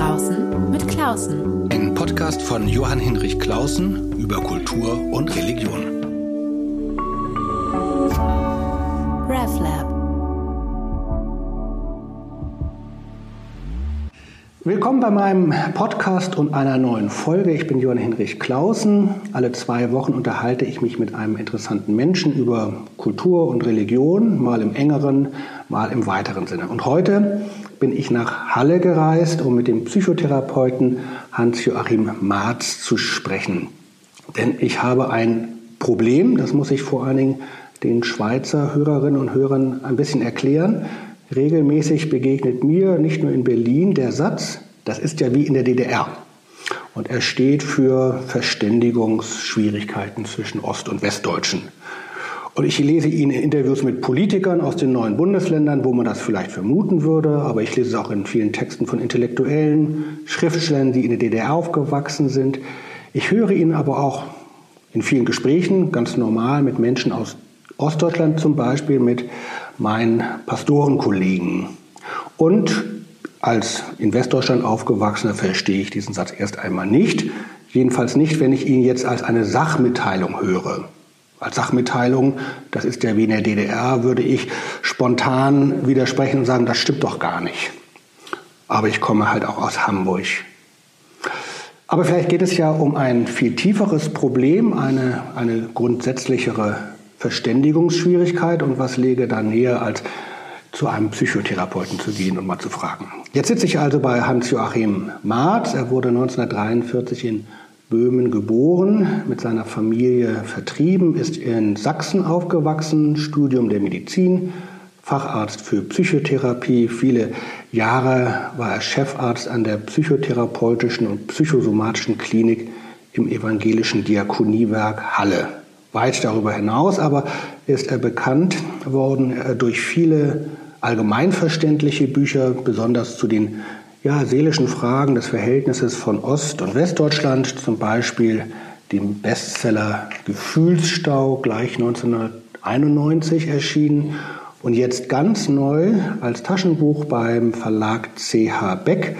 Draußen mit Klausen. Ein Podcast von Johann Hinrich Klausen über Kultur und Religion. RevLab. Willkommen bei meinem Podcast und einer neuen Folge. Ich bin Johann Hinrich Klausen. Alle zwei Wochen unterhalte ich mich mit einem interessanten Menschen über Kultur und Religion, mal im engeren, mal im weiteren Sinne. Und heute bin ich nach Halle gereist, um mit dem Psychotherapeuten Hans-Joachim Marz zu sprechen. Denn ich habe ein Problem, das muss ich vor allen Dingen den Schweizer Hörerinnen und Hörern ein bisschen erklären. Regelmäßig begegnet mir nicht nur in Berlin der Satz, das ist ja wie in der DDR. Und er steht für Verständigungsschwierigkeiten zwischen Ost- und Westdeutschen. Und ich lese ihn in Interviews mit Politikern aus den neuen Bundesländern, wo man das vielleicht vermuten würde, aber ich lese es auch in vielen Texten von Intellektuellen, Schriftstellern, die in der DDR aufgewachsen sind. Ich höre ihn aber auch in vielen Gesprächen, ganz normal, mit Menschen aus Ostdeutschland zum Beispiel, mit meinen Pastorenkollegen. Und als in Westdeutschland aufgewachsener verstehe ich diesen Satz erst einmal nicht. Jedenfalls nicht, wenn ich ihn jetzt als eine Sachmitteilung höre. Als Sachmitteilung, das ist ja wie in der DDR, würde ich spontan widersprechen und sagen, das stimmt doch gar nicht. Aber ich komme halt auch aus Hamburg. Aber vielleicht geht es ja um ein viel tieferes Problem, eine, eine grundsätzlichere Verständigungsschwierigkeit und was lege da näher, als zu einem Psychotherapeuten zu gehen und mal zu fragen. Jetzt sitze ich also bei Hans-Joachim Marz. Er wurde 1943 in Böhmen geboren, mit seiner Familie vertrieben, ist in Sachsen aufgewachsen, Studium der Medizin, Facharzt für Psychotherapie. Viele Jahre war er Chefarzt an der psychotherapeutischen und psychosomatischen Klinik im evangelischen Diakoniewerk Halle. Weit darüber hinaus aber ist er bekannt worden äh, durch viele allgemeinverständliche Bücher, besonders zu den ja, seelischen Fragen des Verhältnisses von Ost- und Westdeutschland, zum Beispiel dem Bestseller Gefühlsstau, gleich 1991 erschienen und jetzt ganz neu als Taschenbuch beim Verlag CH Beck,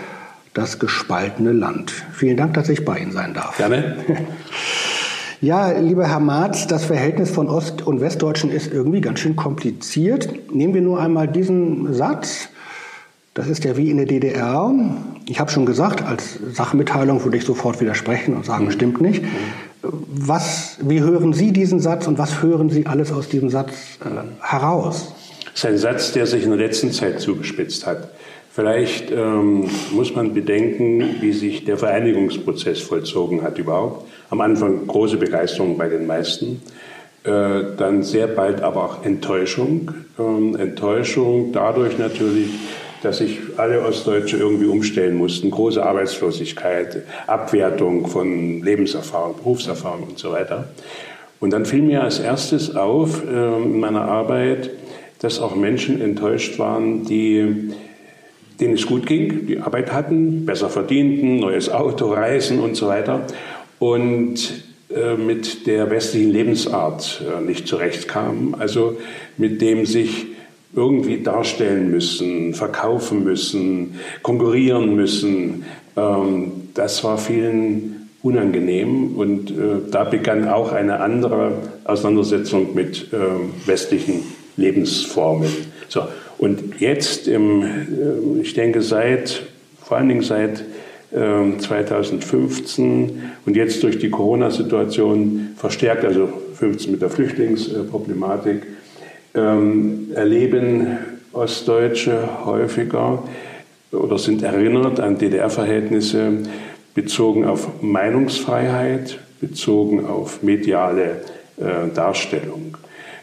Das gespaltene Land. Vielen Dank, dass ich bei Ihnen sein darf. Gerne. Ja, lieber Herr Marz, das Verhältnis von Ost- und Westdeutschen ist irgendwie ganz schön kompliziert. Nehmen wir nur einmal diesen Satz. Das ist ja wie in der DDR. Ich habe schon gesagt, als Sachmitteilung würde ich sofort widersprechen und sagen, mhm. stimmt nicht. Was, wie hören Sie diesen Satz und was hören Sie alles aus diesem Satz äh, heraus? Das ist ein Satz, der sich in der letzten Zeit zugespitzt hat. Vielleicht ähm, muss man bedenken, wie sich der Vereinigungsprozess vollzogen hat überhaupt. Am Anfang große Begeisterung bei den meisten, äh, dann sehr bald aber auch Enttäuschung. Ähm, Enttäuschung dadurch natürlich, dass sich alle Ostdeutsche irgendwie umstellen mussten. Große Arbeitslosigkeit, Abwertung von Lebenserfahrung, Berufserfahrung und so weiter. Und dann fiel mir als erstes auf äh, in meiner Arbeit, dass auch Menschen enttäuscht waren, die denen es gut ging, die Arbeit hatten, besser verdienten, neues Auto, Reisen und so weiter und äh, mit der westlichen Lebensart äh, nicht zurechtkamen, also mit dem sich irgendwie darstellen müssen, verkaufen müssen, konkurrieren müssen. Ähm, das war vielen unangenehm und äh, da begann auch eine andere Auseinandersetzung mit äh, westlichen Lebensformen. So, und jetzt, im, äh, ich denke, seit, vor allen Dingen seit 2015 ähm, und jetzt durch die Corona-Situation verstärkt, also 15 mit der Flüchtlingsproblematik, ähm, erleben Ostdeutsche häufiger oder sind erinnert an DDR-Verhältnisse bezogen auf Meinungsfreiheit, bezogen auf mediale äh, Darstellung.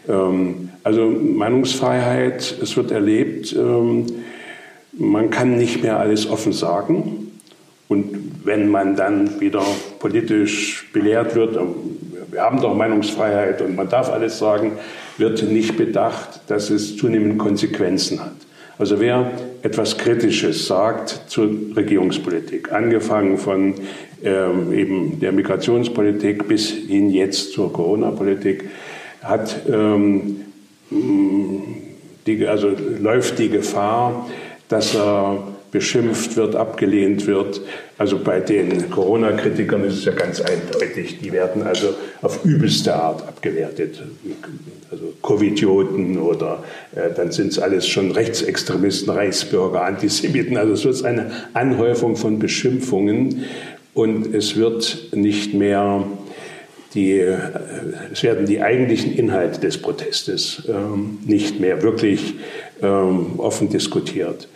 Ähm, also Meinungsfreiheit, es wird erlebt, ähm, man kann nicht mehr alles offen sagen. Und wenn man dann wieder politisch belehrt wird, ähm, wir haben doch Meinungsfreiheit und man darf alles sagen, wird nicht bedacht, dass es zunehmend Konsequenzen hat. Also wer etwas Kritisches sagt zur Regierungspolitik, angefangen von ähm, eben der Migrationspolitik bis hin jetzt zur Corona-Politik, hat ähm, die, also läuft die Gefahr, dass er beschimpft wird, abgelehnt wird. Also bei den Corona-Kritikern ist es ja ganz eindeutig, die werden also auf übelste Art abgewertet. Also Covidioten oder äh, dann sind es alles schon Rechtsextremisten, Reichsbürger, Antisemiten. Also es wird eine Anhäufung von Beschimpfungen und es wird nicht mehr die, äh, es werden die eigentlichen Inhalte des Protestes ähm, nicht mehr wirklich ähm, offen diskutiert.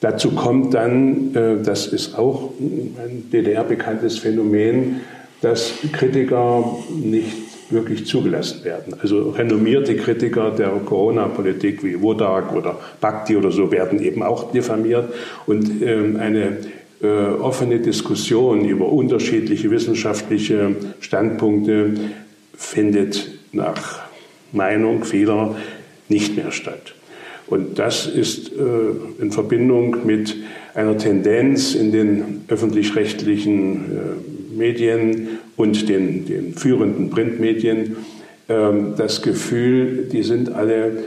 Dazu kommt dann, äh, das ist auch ein DDR-bekanntes Phänomen, dass Kritiker nicht wirklich zugelassen werden. Also renommierte Kritiker der Corona-Politik wie Wodak oder Bhakti oder so werden eben auch diffamiert und ähm, eine äh, offene Diskussion über unterschiedliche wissenschaftliche Standpunkte findet nach Meinung vieler nicht mehr statt. Und das ist äh, in Verbindung mit einer Tendenz in den öffentlich-rechtlichen äh, Medien und den, den führenden Printmedien, äh, das Gefühl, die sind alle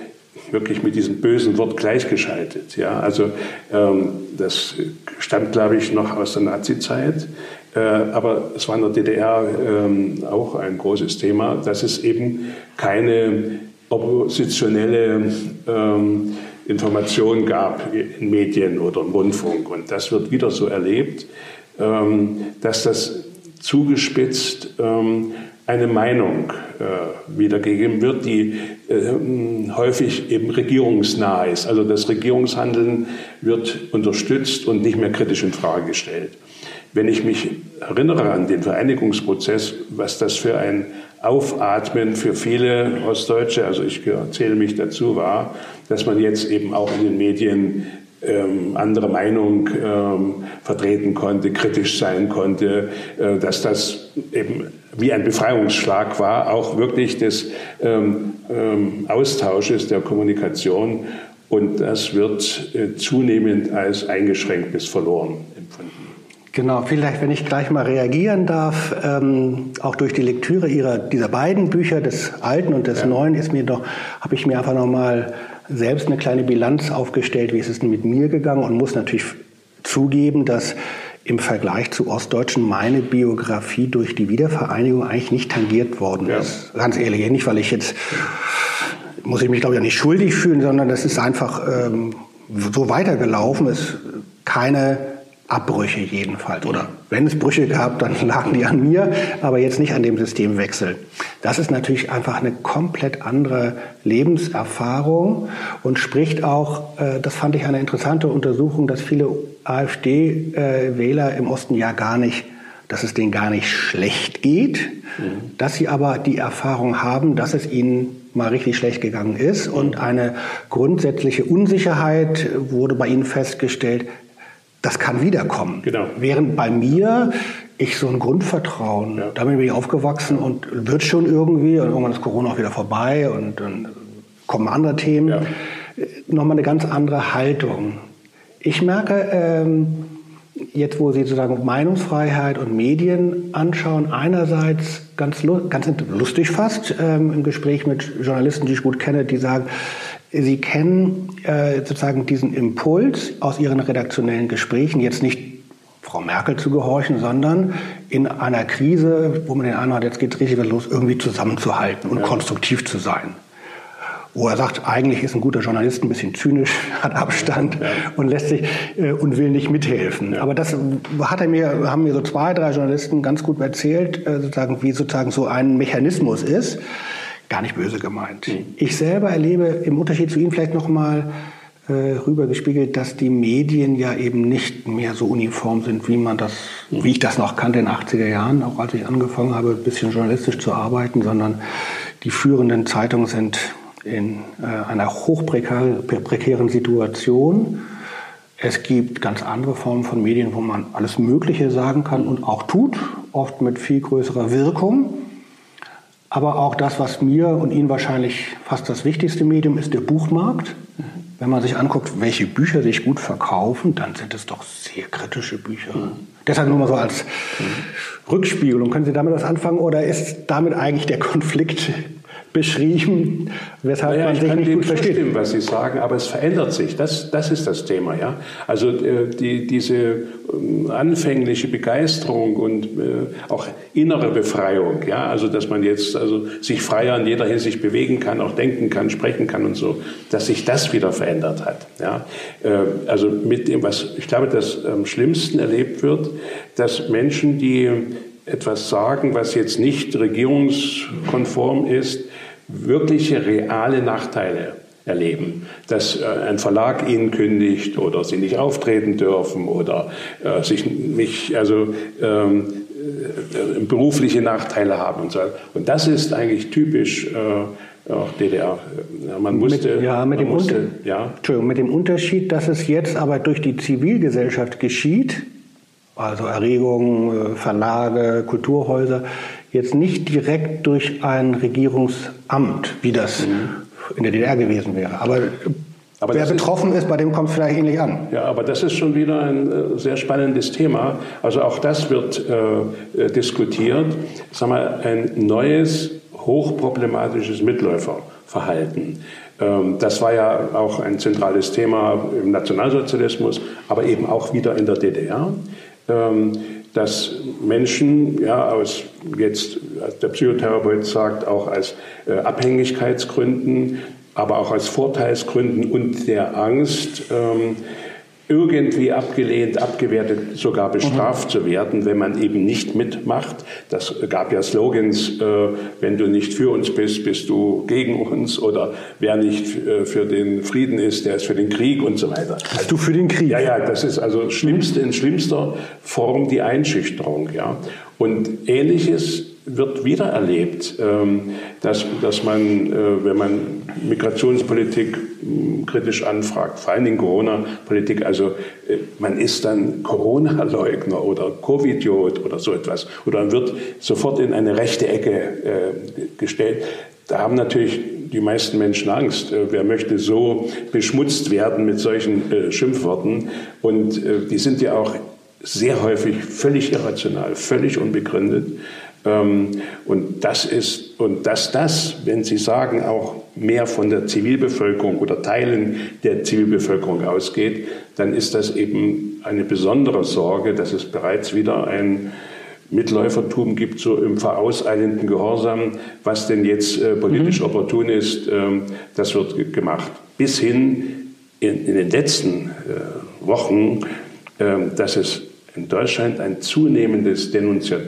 wirklich mit diesem bösen Wort gleichgeschaltet. Ja? Also ähm, das stammt, glaube ich, noch aus der Nazizeit. Äh, aber es war in der DDR ähm, auch ein großes Thema, dass es eben keine oppositionelle ähm, Information gab in Medien oder im Rundfunk. Und das wird wieder so erlebt, ähm, dass das zugespitzt ähm, eine Meinung äh, wiedergegeben wird, die äh, häufig eben regierungsnah ist. Also das Regierungshandeln wird unterstützt und nicht mehr kritisch in Frage gestellt. Wenn ich mich erinnere an den Vereinigungsprozess, was das für ein Aufatmen für viele Ostdeutsche, also ich zähle mich dazu, war, dass man jetzt eben auch in den Medien ähm, andere Meinung ähm, vertreten konnte, kritisch sein konnte, äh, dass das eben wie ein Befreiungsschlag war, auch wirklich des ähm, ähm Austausches der Kommunikation. Und das wird äh, zunehmend als eingeschränkt bis verloren empfunden. Genau, vielleicht, wenn ich gleich mal reagieren darf, ähm, auch durch die Lektüre ihrer, dieser beiden Bücher, des Alten und des ja. Neuen, ist mir doch, habe ich mir einfach nochmal selbst eine kleine Bilanz aufgestellt, wie ist es denn mit mir gegangen und muss natürlich zugeben, dass im Vergleich zu Ostdeutschen meine Biografie durch die Wiedervereinigung eigentlich nicht tangiert worden ja. ist. Ganz ehrlich, nicht weil ich jetzt, muss ich mich glaube ich auch nicht schuldig fühlen, sondern das ist einfach ähm, so weitergelaufen. Es keine Abbrüche jedenfalls. Oder wenn es Brüche gab, dann lagen die an mir, aber jetzt nicht an dem Systemwechsel. Das ist natürlich einfach eine komplett andere Lebenserfahrung und spricht auch, äh, das fand ich eine interessante Untersuchung, dass viele AfD-Wähler im Osten ja gar nicht, dass es denen gar nicht schlecht geht, mhm. dass sie aber die Erfahrung haben, dass es ihnen mal richtig schlecht gegangen ist und eine grundsätzliche Unsicherheit wurde bei ihnen festgestellt, das kann wiederkommen. Genau. Während bei mir ich so ein Grundvertrauen, ja. damit bin ich aufgewachsen und wird schon irgendwie und irgendwann ist Corona auch wieder vorbei und dann kommen andere Themen. Ja. Nochmal eine ganz andere Haltung. Ich merke, ähm, jetzt wo Sie sozusagen Meinungsfreiheit und Medien anschauen, einerseits ganz, ganz lustig fast ähm, im Gespräch mit Journalisten, die ich gut kenne, die sagen, Sie kennen äh, sozusagen diesen Impuls aus Ihren redaktionellen Gesprächen, jetzt nicht Frau Merkel zu gehorchen, sondern in einer Krise, wo man den Eindruck hat, jetzt geht es richtig los, irgendwie zusammenzuhalten und ja. konstruktiv zu sein. Wo er sagt, eigentlich ist ein guter Journalist ein bisschen zynisch, hat Abstand ja. und lässt sich äh, und will nicht mithelfen. Ja. Aber das hat er mir, haben mir so zwei, drei Journalisten ganz gut erzählt, äh, sozusagen, wie sozusagen so ein Mechanismus ist gar nicht böse gemeint. Ich selber erlebe im Unterschied zu Ihnen vielleicht noch mal äh, rübergespiegelt, dass die Medien ja eben nicht mehr so uniform sind, wie man das, mhm. wie ich das noch kannte in den 80er Jahren, auch als ich angefangen habe, ein bisschen journalistisch zu arbeiten, sondern die führenden Zeitungen sind in äh, einer hochprekären Situation. Es gibt ganz andere Formen von Medien, wo man alles Mögliche sagen kann und auch tut, oft mit viel größerer Wirkung. Aber auch das, was mir und Ihnen wahrscheinlich fast das wichtigste Medium ist, der Buchmarkt. Wenn man sich anguckt, welche Bücher sich gut verkaufen, dann sind es doch sehr kritische Bücher. Mhm. Deshalb nur mal so als mhm. Rückspiegelung. Können Sie damit was anfangen oder ist damit eigentlich der Konflikt beschrieben, weshalb naja, man sich nicht gut versteht. Zustimmen, was Sie sagen, aber es verändert sich. Das, das ist das Thema. Ja? Also äh, die, diese äh, anfängliche Begeisterung und äh, auch innere Befreiung, ja? also dass man jetzt also sich freier in jeder Hinsicht bewegen kann, auch denken kann, sprechen kann und so, dass sich das wieder verändert hat. Ja? Äh, also mit dem, was ich glaube, das am schlimmsten erlebt wird, dass Menschen, die etwas sagen, was jetzt nicht regierungskonform ist, wirkliche reale Nachteile erleben, dass äh, ein Verlag ihnen kündigt oder sie nicht auftreten dürfen oder äh, sich nicht, also ähm, äh, berufliche Nachteile haben und so. Und das ist eigentlich typisch äh, auch DDR. Man musste, mit, ja, mit, dem musste, ja. Entschuldigung, mit dem Unterschied, dass es jetzt aber durch die Zivilgesellschaft geschieht, also Erregungen, Verlage, Kulturhäuser, jetzt nicht direkt durch ein Regierungsamt, wie das mhm. in der DDR gewesen wäre. Aber, aber wer betroffen ist, ist, bei dem kommt es vielleicht ähnlich an. Ja, aber das ist schon wieder ein äh, sehr spannendes Thema. Also auch das wird äh, äh diskutiert. Sag mal, ein neues, hochproblematisches Mitläuferverhalten. Ähm, das war ja auch ein zentrales Thema im Nationalsozialismus, aber eben auch wieder in der DDR. Ähm, dass Menschen, ja, aus jetzt der Psychotherapeut sagt, auch aus äh, Abhängigkeitsgründen, aber auch aus Vorteilsgründen und der Angst, ähm, irgendwie abgelehnt, abgewertet, sogar bestraft mhm. zu werden, wenn man eben nicht mitmacht. Das gab ja Slogans, äh, wenn du nicht für uns bist, bist du gegen uns oder wer nicht äh, für den Frieden ist, der ist für den Krieg und so weiter. Bist du für den Krieg? Ja, ja, das ist also schlimmste, in schlimmster Form die Einschüchterung. Ja. Und ähnliches wird wieder erlebt, ähm, dass, dass man, äh, wenn man Migrationspolitik hm, kritisch anfragt, vor allen Dingen Corona-Politik, also äh, man ist dann Corona-Leugner oder Covidiot oder so etwas oder man wird sofort in eine rechte Ecke äh, gestellt. Da haben natürlich die meisten Menschen Angst. Wer möchte so beschmutzt werden mit solchen Schimpfworten? Und die sind ja auch sehr häufig völlig irrational, völlig unbegründet. Ähm, und das ist, und dass das, wenn Sie sagen, auch mehr von der Zivilbevölkerung oder Teilen der Zivilbevölkerung ausgeht, dann ist das eben eine besondere Sorge, dass es bereits wieder ein Mitläufertum gibt, so im vorauseilenden Gehorsam, was denn jetzt äh, politisch mhm. opportun ist, äh, das wird gemacht. Bis hin in, in den letzten äh, Wochen, ähm, dass es in Deutschland ein zunehmendes Denunziat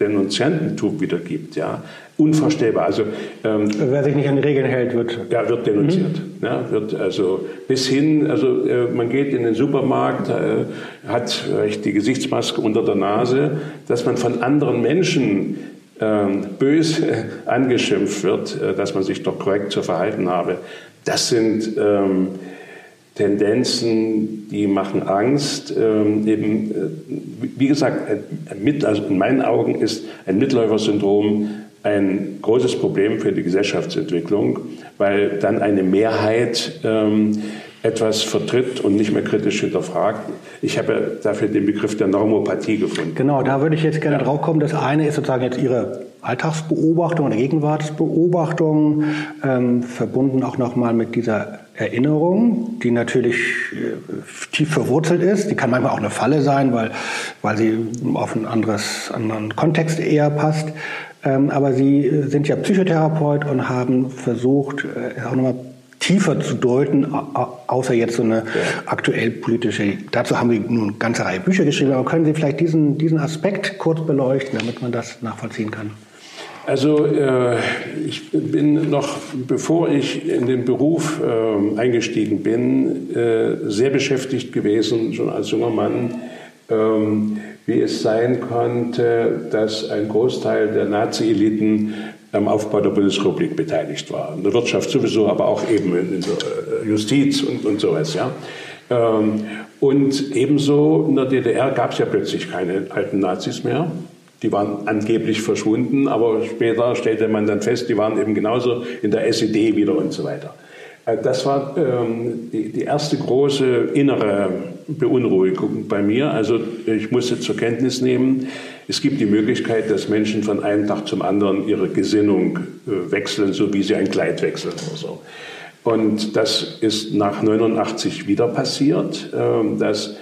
Denunziantentum wieder gibt. Ja? Unvorstellbar. Also, ähm, Wer sich nicht an die Regeln hält, wird. Ja, wird denunziert. Mhm. Ja, wird also bis hin, also äh, man geht in den Supermarkt, äh, hat vielleicht die Gesichtsmaske unter der Nase, dass man von anderen Menschen ähm, böse angeschimpft wird, äh, dass man sich doch korrekt zu verhalten habe. Das sind ähm, Tendenzen, die machen Angst. Ähm, eben, äh, wie gesagt, ein, also in meinen Augen ist ein Mitläufersyndrom ein großes Problem für die Gesellschaftsentwicklung, weil dann eine Mehrheit ähm, etwas vertritt und nicht mehr kritisch hinterfragt. Ich habe dafür den Begriff der Normopathie gefunden. Genau, da würde ich jetzt gerne ja. drauf kommen. Das eine ist sozusagen jetzt Ihre Alltagsbeobachtung oder Gegenwartsbeobachtung, ähm, verbunden auch nochmal mit dieser Erinnerung, die natürlich äh, tief verwurzelt ist. Die kann manchmal auch eine Falle sein, weil, weil sie auf einen anderes, anderen Kontext eher passt. Ähm, aber Sie sind ja Psychotherapeut und haben versucht, äh, auch nochmal tiefer zu deuten, außer jetzt so eine ja. aktuell politische. Dazu haben wir nun eine ganze Reihe Bücher geschrieben, aber können Sie vielleicht diesen, diesen Aspekt kurz beleuchten, damit man das nachvollziehen kann? Also äh, ich bin noch, bevor ich in den Beruf äh, eingestiegen bin, äh, sehr beschäftigt gewesen, schon als junger Mann, ähm, wie es sein konnte, dass ein Großteil der Nazi-Eliten am Aufbau der Bundesrepublik beteiligt war. In der Wirtschaft sowieso, aber auch eben in der äh, Justiz und, und sowas. Ja. Ähm, und ebenso in der DDR gab es ja plötzlich keine alten Nazis mehr. Die waren angeblich verschwunden, aber später stellte man dann fest, die waren eben genauso in der SED wieder und so weiter. Äh, das war ähm, die, die, erste große innere Beunruhigung bei mir. Also ich musste zur Kenntnis nehmen, es gibt die Möglichkeit, dass Menschen von einem Tag zum anderen ihre Gesinnung äh, wechseln, so wie sie ein Kleid wechseln oder so. Und das ist nach 89 wieder passiert, äh, dass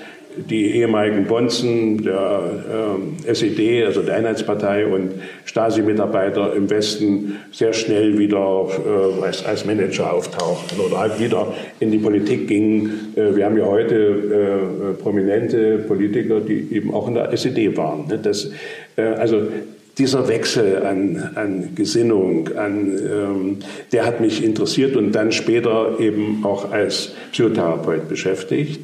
die ehemaligen Bonzen der äh, SED, also der Einheitspartei und Stasi-Mitarbeiter im Westen sehr schnell wieder äh, als, als, Manager auftauchten oder halt wieder in die Politik gingen. Äh, wir haben ja heute äh, prominente Politiker, die eben auch in der SED waren. Ne? Das, äh, also dieser Wechsel an, an Gesinnung, an, ähm, der hat mich interessiert und dann später eben auch als Psychotherapeut beschäftigt.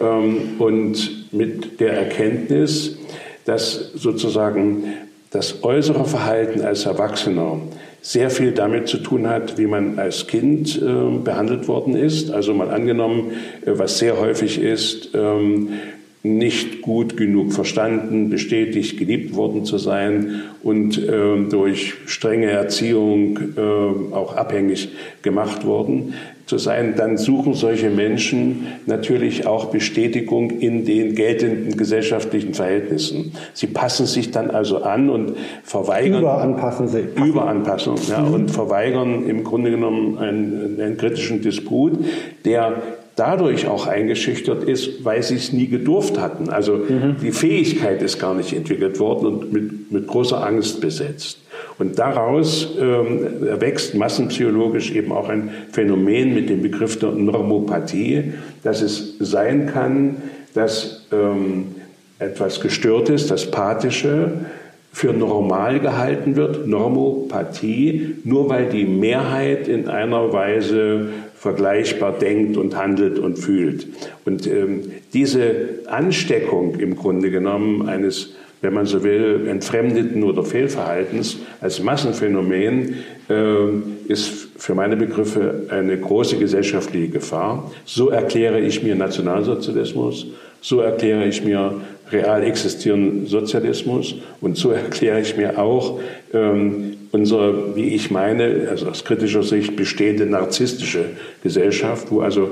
Ähm, und mit der Erkenntnis, dass sozusagen das äußere Verhalten als Erwachsener sehr viel damit zu tun hat, wie man als Kind äh, behandelt worden ist. Also mal angenommen, äh, was sehr häufig ist, ähm, nicht gut genug verstanden, bestätigt, geliebt worden zu sein und äh, durch strenge Erziehung äh, auch abhängig gemacht worden zu sein, dann suchen solche Menschen natürlich auch Bestätigung in den geltenden gesellschaftlichen Verhältnissen. Sie passen sich dann also an und verweigern. Überanpassen sie. Überanpassung, ja, mhm. und verweigern im Grunde genommen einen, einen kritischen Disput, der dadurch auch eingeschüchtert ist, weil sie es nie gedurft hatten. Also mhm. die Fähigkeit ist gar nicht entwickelt worden und mit, mit großer Angst besetzt. Und daraus ähm, erwächst massenpsychologisch eben auch ein Phänomen mit dem Begriff der Normopathie, dass es sein kann, dass ähm, etwas gestört ist, das Pathische, für normal gehalten wird, Normopathie, nur weil die Mehrheit in einer Weise vergleichbar denkt und handelt und fühlt. Und ähm, diese Ansteckung im Grunde genommen eines wenn man so will, entfremdeten oder Fehlverhaltens als Massenphänomen äh, ist für meine Begriffe eine große gesellschaftliche Gefahr. So erkläre ich mir Nationalsozialismus, so erkläre ich mir real existierenden Sozialismus und so erkläre ich mir auch ähm, unsere, wie ich meine, also aus kritischer Sicht bestehende narzisstische Gesellschaft, wo also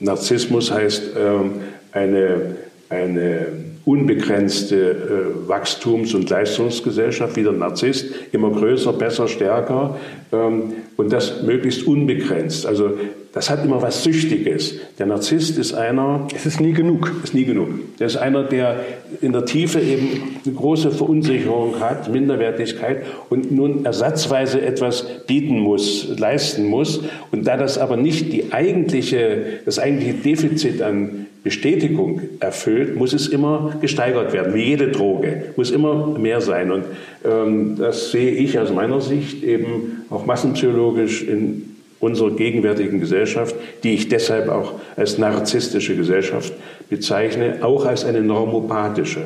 Narzissmus heißt ähm, eine, eine unbegrenzte äh, Wachstums- und Leistungsgesellschaft, wie der Narzisst, immer größer, besser, stärker ähm, und das möglichst unbegrenzt. Also das hat immer was Süchtiges. Der Narzisst ist einer. Es ist nie genug. Ist nie genug. Der ist einer, der in der Tiefe eben eine große Verunsicherung hat, Minderwertigkeit und nun ersatzweise etwas bieten muss, leisten muss. Und da das aber nicht die eigentliche, das eigentliche Defizit an Bestätigung erfüllt, muss es immer gesteigert werden, wie jede Droge, muss immer mehr sein. Und ähm, das sehe ich aus meiner Sicht eben auch massenpsychologisch in unserer gegenwärtigen Gesellschaft, die ich deshalb auch als narzisstische Gesellschaft bezeichne, auch als eine normopathische.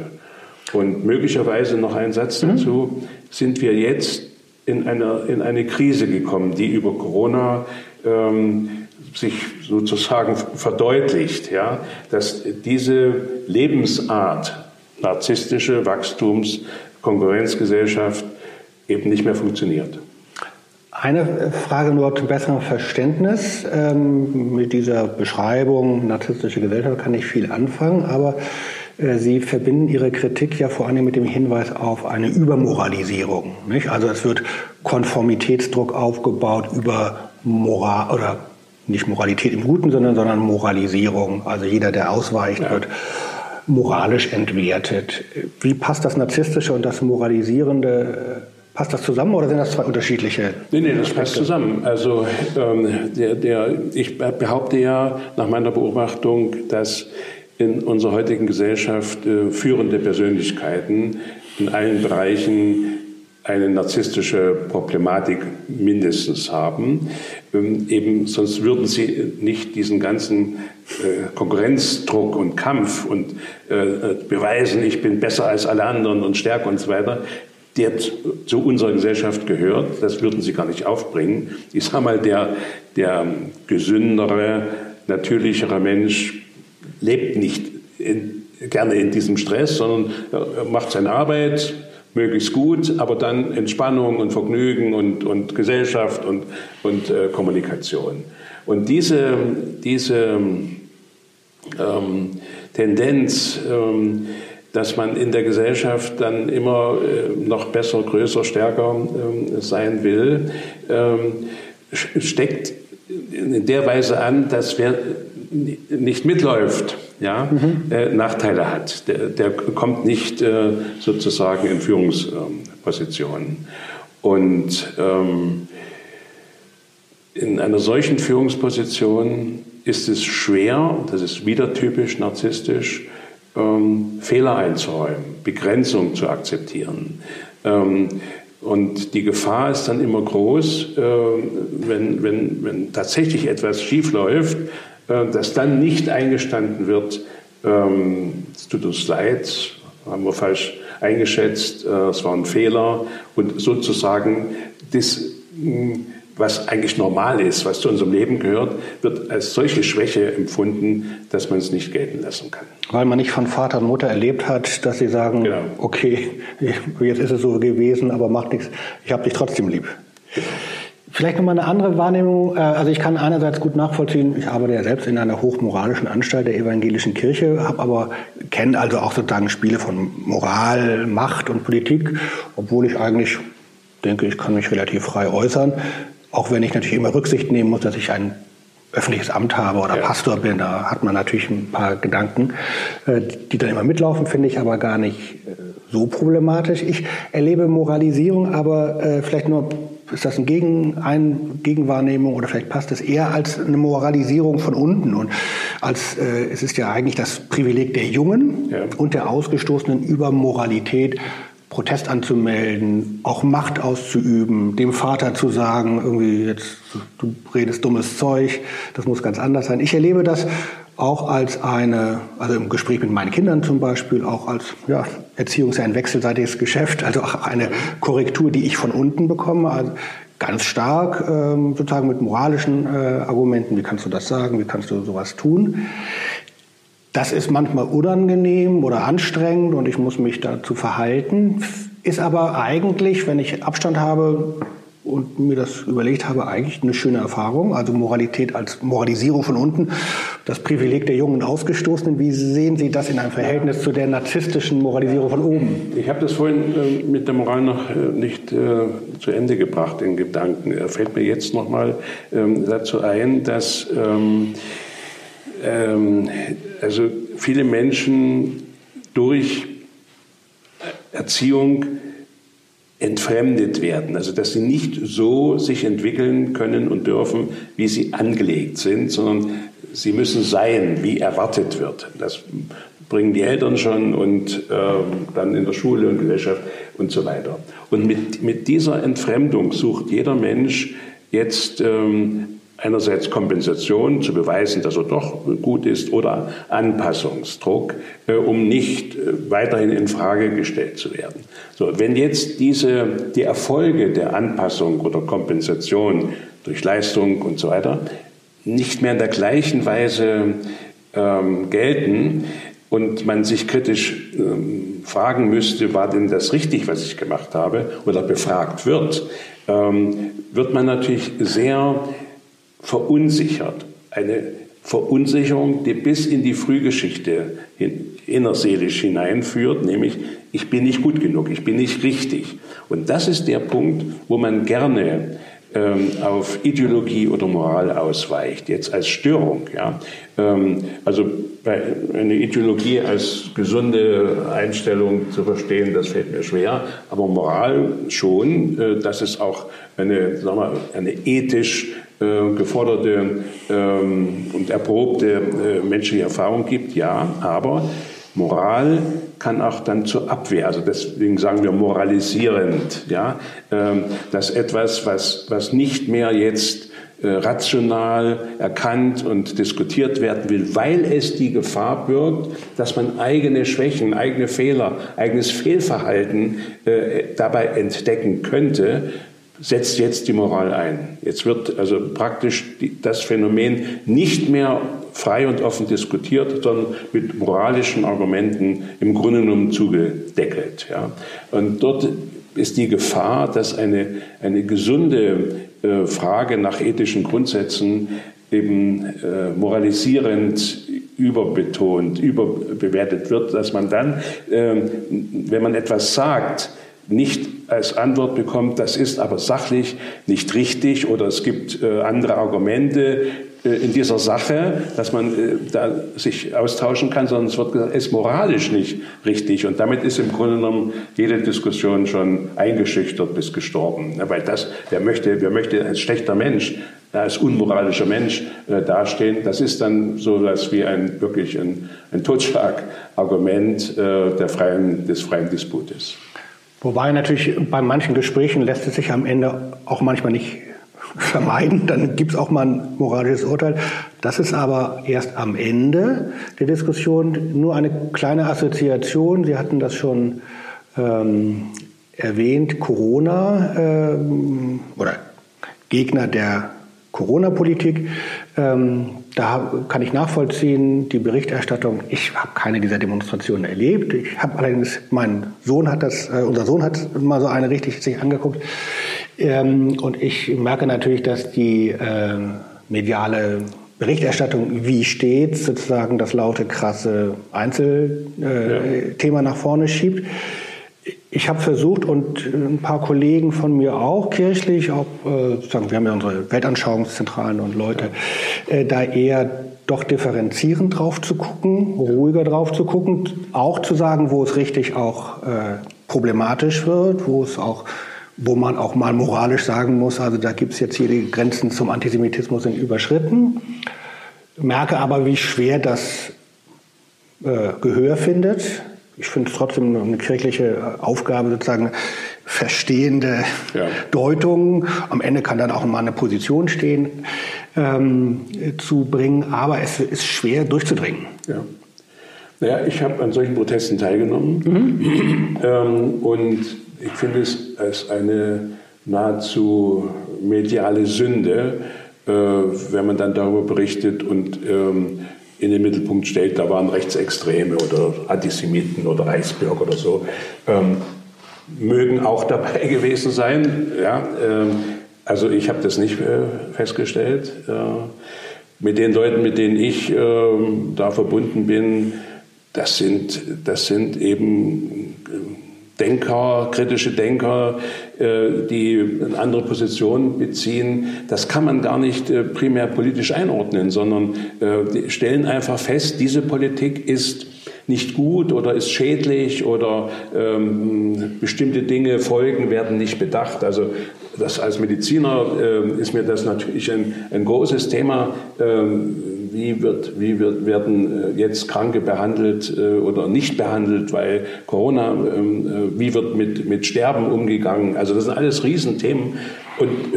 Und möglicherweise noch ein Satz mhm. dazu, sind wir jetzt in, eine, in eine Krise gekommen, die über Corona ähm, sich sozusagen verdeutlicht, ja, dass diese Lebensart, narzisstische Wachstums-, Konkurrenzgesellschaft eben nicht mehr funktioniert. Eine Frage nur zum besseren Verständnis. Ähm, mit dieser Beschreibung narzisstische Gesellschaft kann ich viel anfangen, aber äh, Sie verbinden Ihre Kritik ja vor allem mit dem Hinweis auf eine Übermoralisierung. Nicht? Also es wird Konformitätsdruck aufgebaut über Moral oder nicht Moralität im Guten, sondern, sondern Moralisierung. Also jeder, der ausweicht, ja. wird moralisch entwertet. Wie passt das Narzisstische und das Moralisierende? Passt das zusammen oder sind das zwei unterschiedliche? Nee, nee, das passt zusammen. Also ähm, der, der, ich behaupte ja nach meiner Beobachtung, dass in unserer heutigen Gesellschaft äh, führende Persönlichkeiten in allen Bereichen eine narzisstische Problematik mindestens haben. Ähm, eben, sonst würden sie nicht diesen ganzen äh, Konkurrenzdruck und Kampf und äh, beweisen, ich bin besser als alle anderen und stärker und so weiter, der zu unserer Gesellschaft gehört. Das würden sie gar nicht aufbringen. Ich sage mal, der, der gesündere, natürlichere Mensch lebt nicht in, gerne in diesem Stress, sondern macht seine Arbeit, möglichst gut, aber dann Entspannung und Vergnügen und, und Gesellschaft und, und äh, Kommunikation. Und diese, diese ähm, Tendenz, ähm, dass man in der Gesellschaft dann immer äh, noch besser, größer, stärker ähm, sein will, ähm, steckt in der Weise an, dass wer nicht mitläuft, ja, mhm. äh, Nachteile hat. Der, der kommt nicht äh, sozusagen in Führungspositionen. Und ähm, in einer solchen Führungsposition ist es schwer, das ist wieder typisch narzisstisch, ähm, Fehler einzuräumen, Begrenzung zu akzeptieren. Ähm, und die Gefahr ist dann immer groß, äh, wenn, wenn, wenn tatsächlich etwas schiefläuft, dass dann nicht eingestanden wird, ähm, es tut uns leid, haben wir falsch eingeschätzt, äh, es war ein Fehler und sozusagen das was eigentlich normal ist, was zu unserem Leben gehört, wird als solche Schwäche empfunden, dass man es nicht gelten lassen kann. Weil man nicht von Vater und Mutter erlebt hat, dass sie sagen, genau. okay, jetzt ist es so gewesen, aber macht nichts, ich habe dich trotzdem lieb. Genau. Vielleicht nochmal eine andere Wahrnehmung. Äh, also ich kann einerseits gut nachvollziehen, ich arbeite ja selbst in einer hochmoralischen Anstalt der evangelischen Kirche, habe aber kenne also auch sozusagen Spiele von Moral, Macht und Politik, obwohl ich eigentlich denke, ich kann mich relativ frei äußern. Auch wenn ich natürlich immer Rücksicht nehmen muss, dass ich ein öffentliches Amt habe oder ja. Pastor bin, da hat man natürlich ein paar Gedanken, äh, die dann immer mitlaufen, finde ich aber gar nicht äh, so problematisch. Ich erlebe Moralisierung, aber äh, vielleicht nur, ist das ein Gegen, ein Gegenwahrnehmung oder vielleicht passt es eher als eine Moralisierung von unten und als es ist ja eigentlich das Privileg der Jungen ja. und der Ausgestoßenen über Moralität Protest anzumelden, auch Macht auszuüben, dem Vater zu sagen, irgendwie jetzt, du redest dummes Zeug, das muss ganz anders sein. Ich erlebe das auch als eine, also im Gespräch mit meinen Kindern zum Beispiel, auch als ja, Erziehung ist ja ein wechselseitiges Geschäft, also auch eine Korrektur, die ich von unten bekomme, also ganz stark ähm, sozusagen mit moralischen äh, Argumenten, wie kannst du das sagen, wie kannst du sowas tun. Das ist manchmal unangenehm oder anstrengend und ich muss mich dazu verhalten. Ist aber eigentlich, wenn ich Abstand habe und mir das überlegt habe, eigentlich eine schöne Erfahrung. Also Moralität als Moralisierung von unten, das Privileg der jungen Ausgestoßenen. Wie sehen Sie das in einem Verhältnis zu der narzisstischen Moralisierung von oben? Ich habe das vorhin äh, mit der Moral noch äh, nicht äh, zu Ende gebracht in Gedanken. Er fällt mir jetzt noch mal ähm, dazu ein, dass ähm, ähm, also viele Menschen durch Erziehung entfremdet werden, also dass sie nicht so sich entwickeln können und dürfen, wie sie angelegt sind, sondern sie müssen sein, wie erwartet wird. Das bringen die Eltern schon und äh, dann in der Schule und Gesellschaft und so weiter. Und mit, mit dieser Entfremdung sucht jeder Mensch jetzt ähm, einerseits Kompensation zu beweisen, dass er doch gut ist, oder Anpassungsdruck, äh, um nicht äh, weiterhin in Frage gestellt zu werden. So, wenn jetzt diese, die Erfolge der Anpassung oder Kompensation durch Leistung und so weiter nicht mehr in der gleichen Weise ähm, gelten und man sich kritisch ähm, fragen müsste, war denn das richtig, was ich gemacht habe, oder befragt wird, ähm, wird man natürlich sehr verunsichert. Eine Verunsicherung, die bis in die Frühgeschichte innerseelisch hineinführt, nämlich ich bin nicht gut genug, ich bin nicht richtig. Und das ist der Punkt, wo man gerne auf Ideologie oder Moral ausweicht, jetzt als Störung. Ja? Ähm, also eine Ideologie als gesunde Einstellung zu verstehen, das fällt mir schwer, aber Moral schon, äh, dass es auch eine, sagen wir, eine ethisch äh, geforderte ähm, und erprobte äh, menschliche Erfahrung gibt, ja, aber Moral kann auch dann zur Abwehr, also deswegen sagen wir moralisierend, ja, ähm, dass etwas, was, was nicht mehr jetzt äh, rational erkannt und diskutiert werden will, weil es die Gefahr birgt, dass man eigene Schwächen, eigene Fehler, eigenes Fehlverhalten äh, dabei entdecken könnte, setzt jetzt die Moral ein. Jetzt wird also praktisch das Phänomen nicht mehr frei und offen diskutiert, sondern mit moralischen Argumenten im Grunde genommen zugedeckelt. Ja. Und dort ist die Gefahr, dass eine, eine gesunde äh, Frage nach ethischen Grundsätzen eben äh, moralisierend überbetont, überbewertet wird, dass man dann, ähm, wenn man etwas sagt, nicht als Antwort bekommt, das ist aber sachlich nicht richtig oder es gibt äh, andere Argumente äh, in dieser Sache, dass man äh, da sich austauschen kann, sondern es wird gesagt, es ist moralisch nicht richtig. Und damit ist im Grunde genommen jede Diskussion schon eingeschüchtert bis gestorben. Weil das, wer möchte, wer möchte als schlechter Mensch, als unmoralischer Mensch äh, dastehen, das ist dann so was wie ein wirklich ein, ein Totschlagargument äh, der freien, des freien Disputes. Wobei natürlich bei manchen Gesprächen lässt es sich am Ende auch manchmal nicht vermeiden. Dann gibt es auch mal ein moralisches Urteil. Das ist aber erst am Ende der Diskussion nur eine kleine Assoziation. Sie hatten das schon ähm, erwähnt, Corona ähm, oder Gegner der Corona-Politik. Ähm, da kann ich nachvollziehen, die Berichterstattung. Ich habe keine dieser Demonstrationen erlebt. Ich habe allerdings, mein Sohn hat das, äh, unser Sohn hat mal so eine richtig sich angeguckt. Ähm, und ich merke natürlich, dass die äh, mediale Berichterstattung wie stets sozusagen das laute, krasse Einzelthema äh, ja. nach vorne schiebt ich habe versucht und ein paar Kollegen von mir auch kirchlich, auch äh, sagen, wir haben ja unsere Weltanschauungszentralen und Leute, äh, da eher doch differenzierend drauf zu gucken, ruhiger drauf zu gucken, auch zu sagen, wo es richtig auch äh, problematisch wird, wo es auch wo man auch mal moralisch sagen muss, also da gibt es jetzt hier die Grenzen zum Antisemitismus sind überschritten. Merke aber, wie schwer das äh, Gehör findet ich finde es trotzdem eine kirchliche Aufgabe, sozusagen verstehende ja. Deutung. Am Ende kann dann auch mal eine Position stehen, ähm, zu bringen. Aber es ist schwer durchzudringen. Ja. Naja, ich habe an solchen Protesten teilgenommen mhm. ähm, und ich finde es als eine nahezu mediale Sünde, äh, wenn man dann darüber berichtet und ähm, in den Mittelpunkt stellt, da waren Rechtsextreme oder Antisemiten oder Reichsbürger oder so, ähm, mögen auch dabei gewesen sein. Ja, ähm, also ich habe das nicht äh, festgestellt. Äh, mit den Leuten, mit denen ich äh, da verbunden bin, das sind, das sind eben Denker, kritische Denker, äh, die eine andere Position beziehen, das kann man gar nicht äh, primär politisch einordnen, sondern äh, stellen einfach fest, diese Politik ist nicht gut oder ist schädlich oder ähm, bestimmte Dinge, Folgen werden nicht bedacht. Also das als Mediziner äh, ist mir das natürlich ein, ein großes Thema. Ähm, wie, wird, wie wird, werden äh, jetzt Kranke behandelt äh, oder nicht behandelt, weil Corona, ähm, äh, wie wird mit, mit Sterben umgegangen? Also das sind alles Riesenthemen. Und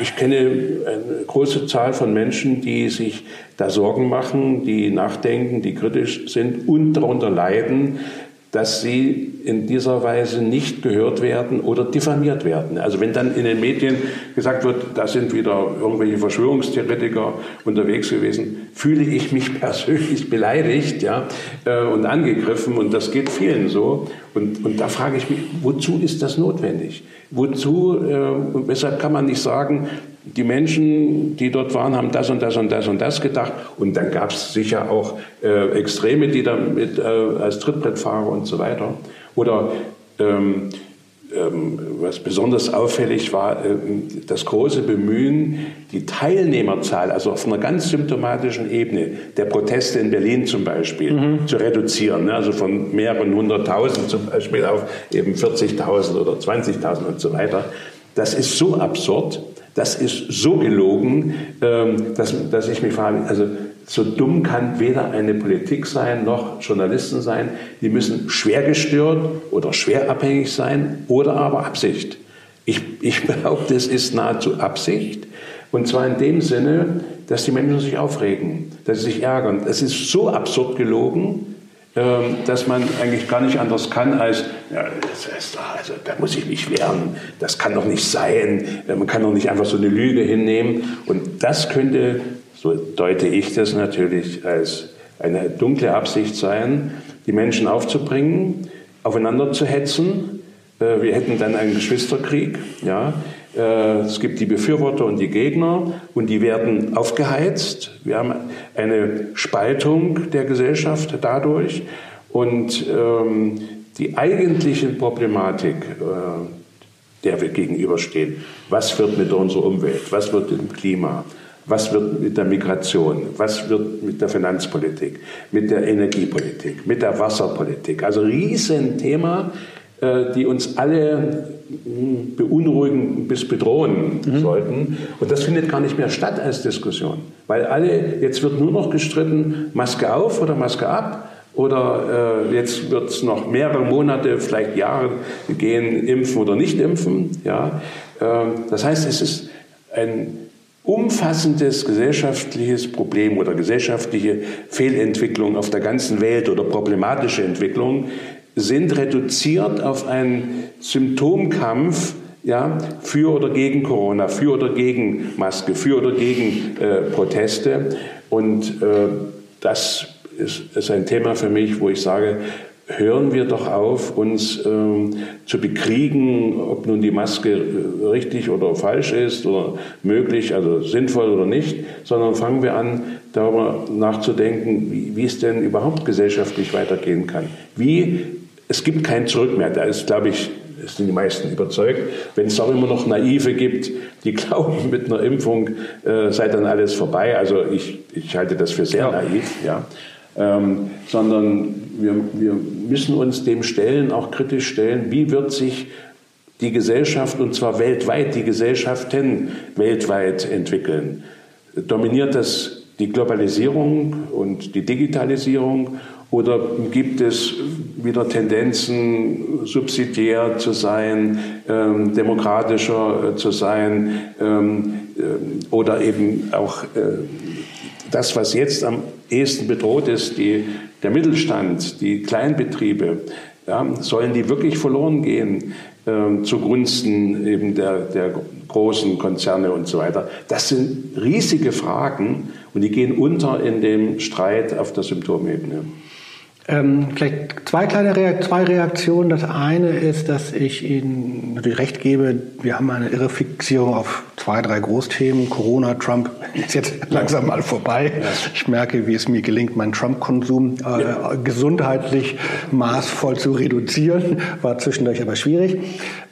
ich kenne eine große Zahl von Menschen, die sich da Sorgen machen, die nachdenken, die kritisch sind und darunter leiden, dass sie in dieser Weise nicht gehört werden oder diffamiert werden. Also wenn dann in den Medien gesagt wird, da sind wieder irgendwelche Verschwörungstheoretiker unterwegs gewesen, fühle ich mich persönlich beleidigt ja, äh, und angegriffen und das geht vielen so. Und, und da frage ich mich, wozu ist das notwendig? Wozu, äh, weshalb kann man nicht sagen, die Menschen, die dort waren, haben das und das und das und das gedacht. Und dann gab es sicher auch äh, Extreme, die da mit, äh, als Trittbrettfahrer und so weiter. Oder ähm, ähm, was besonders auffällig war, äh, das große Bemühen, die Teilnehmerzahl, also auf einer ganz symptomatischen Ebene, der Proteste in Berlin zum Beispiel, mhm. zu reduzieren. Ne? Also von mehreren hunderttausend zum Beispiel auf eben 40.000 oder 20.000 und so weiter. Das ist so absurd, das ist so gelogen, ähm, dass, dass ich mich frage, also so dumm kann weder eine Politik sein noch Journalisten sein. Die müssen schwer gestört oder schwer abhängig sein oder aber Absicht. Ich, ich behaupte, es ist nahezu Absicht. Und zwar in dem Sinne, dass die Menschen sich aufregen, dass sie sich ärgern. Es ist so absurd gelogen, dass man eigentlich gar nicht anders kann als, ja, das ist, also, da muss ich mich wehren, das kann doch nicht sein, man kann doch nicht einfach so eine Lüge hinnehmen. Und das könnte so deute ich das natürlich als eine dunkle Absicht sein, die Menschen aufzubringen, aufeinander zu hetzen. Äh, wir hätten dann einen Geschwisterkrieg. Ja? Äh, es gibt die Befürworter und die Gegner und die werden aufgeheizt. Wir haben eine Spaltung der Gesellschaft dadurch und ähm, die eigentliche Problematik, äh, der wir gegenüberstehen, was wird mit unserer Umwelt, was wird mit dem Klima, was wird mit der Migration, was wird mit der Finanzpolitik, mit der Energiepolitik, mit der Wasserpolitik. Also Riesenthema, äh, die uns alle beunruhigen bis bedrohen mhm. sollten. Und das findet gar nicht mehr statt als Diskussion. Weil alle, jetzt wird nur noch gestritten, Maske auf oder Maske ab. Oder äh, jetzt wird es noch mehrere Monate, vielleicht Jahre gehen, impfen oder nicht impfen. Ja? Äh, das heißt, es ist ein umfassendes gesellschaftliches Problem oder gesellschaftliche Fehlentwicklung auf der ganzen Welt oder problematische Entwicklung sind reduziert auf einen Symptomkampf ja, für oder gegen Corona, für oder gegen Maske, für oder gegen äh, Proteste. Und äh, das ist, ist ein Thema für mich, wo ich sage, hören wir doch auf, uns ähm, zu bekriegen, ob nun die Maske äh, richtig oder falsch ist oder möglich, also sinnvoll oder nicht, sondern fangen wir an, darüber nachzudenken, wie, wie es denn überhaupt gesellschaftlich weitergehen kann. Wie, es gibt kein Zurück mehr. Da ist, glaube ich, sind die meisten überzeugt. Wenn es auch immer noch Naive gibt, die glauben, mit einer Impfung äh, sei dann alles vorbei. Also ich, ich halte das für sehr ja. naiv. Ja ähm, sondern wir, wir müssen uns dem stellen, auch kritisch stellen, wie wird sich die Gesellschaft, und zwar weltweit, die Gesellschaften weltweit entwickeln. Dominiert das die Globalisierung und die Digitalisierung oder gibt es wieder Tendenzen, subsidiär zu sein, ähm, demokratischer äh, zu sein ähm, äh, oder eben auch äh, das, was jetzt am ehesten bedroht ist, die, der Mittelstand, die Kleinbetriebe, ja, sollen die wirklich verloren gehen äh, zugunsten eben der, der großen Konzerne und so weiter? Das sind riesige Fragen und die gehen unter in dem Streit auf der Symptomebene. Ähm, vielleicht zwei kleine Reakt zwei Reaktionen. Das eine ist, dass ich Ihnen natürlich recht gebe, wir haben eine irre Fixierung auf zwei, drei Großthemen. Corona, Trump ist jetzt langsam mal vorbei. Ich merke, wie es mir gelingt, meinen Trump-Konsum äh, ja. gesundheitlich maßvoll zu reduzieren. War zwischendurch aber schwierig.